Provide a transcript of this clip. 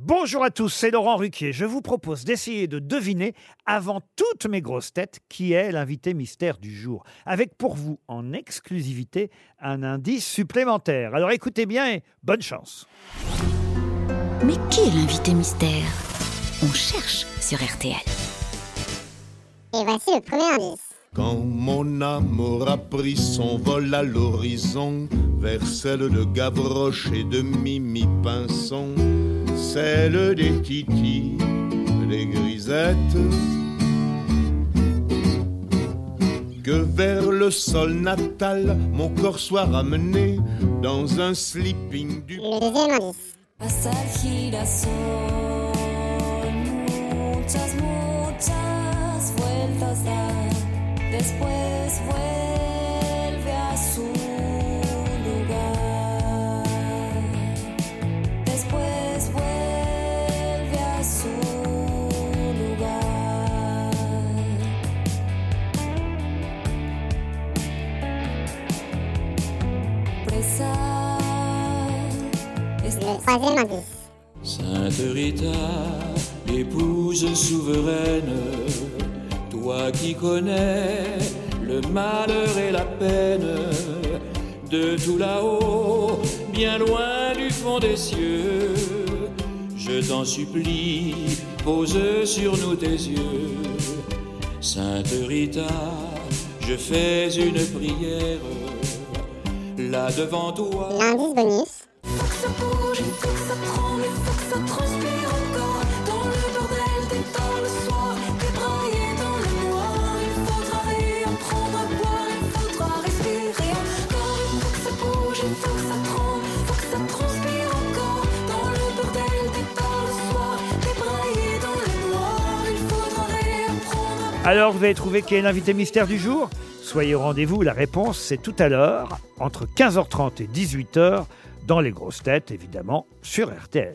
Bonjour à tous, c'est Laurent Ruquier. Je vous propose d'essayer de deviner, avant toutes mes grosses têtes, qui est l'invité mystère du jour. Avec pour vous, en exclusivité, un indice supplémentaire. Alors écoutez bien et bonne chance. Mais qui est l'invité mystère? On cherche sur RTL. Et voici le premier indice. Quand mon amour a pris son vol à l'horizon, vers celle de Gavroche et de Mimi Pinson, celle des Titi, des grisettes, que vers le sol natal, mon corps soit ramené dans un sleeping du muchas, muchas vueltas. Después Le troisième indice. Sainte Rita, épouse souveraine, toi qui connais le malheur et la peine, de tout là-haut, bien loin du fond des cieux, je t'en supplie, pose sur nous tes yeux. Sainte Rita, je fais une prière, là devant toi. L'indice bonus. Faut que ça bouge, il faut que ça tremble, il faut que ça transpire encore. Dans le bordel des temps le soir, débraillé dans le noir. Il faudra réapprendre à boire, il faudra respirer encore. Il faut que ça bouge, il faut que ça tremble, il faut que ça transpire encore. Dans le bordel des temps le soir, débraillé dans le noir. Il faudra réapprendre à Alors vous avez trouvé qui est l'invité mystère du jour? Soyez au rendez-vous, la réponse c'est tout à l'heure, entre 15h30 et 18h, dans les grosses têtes évidemment, sur RTL.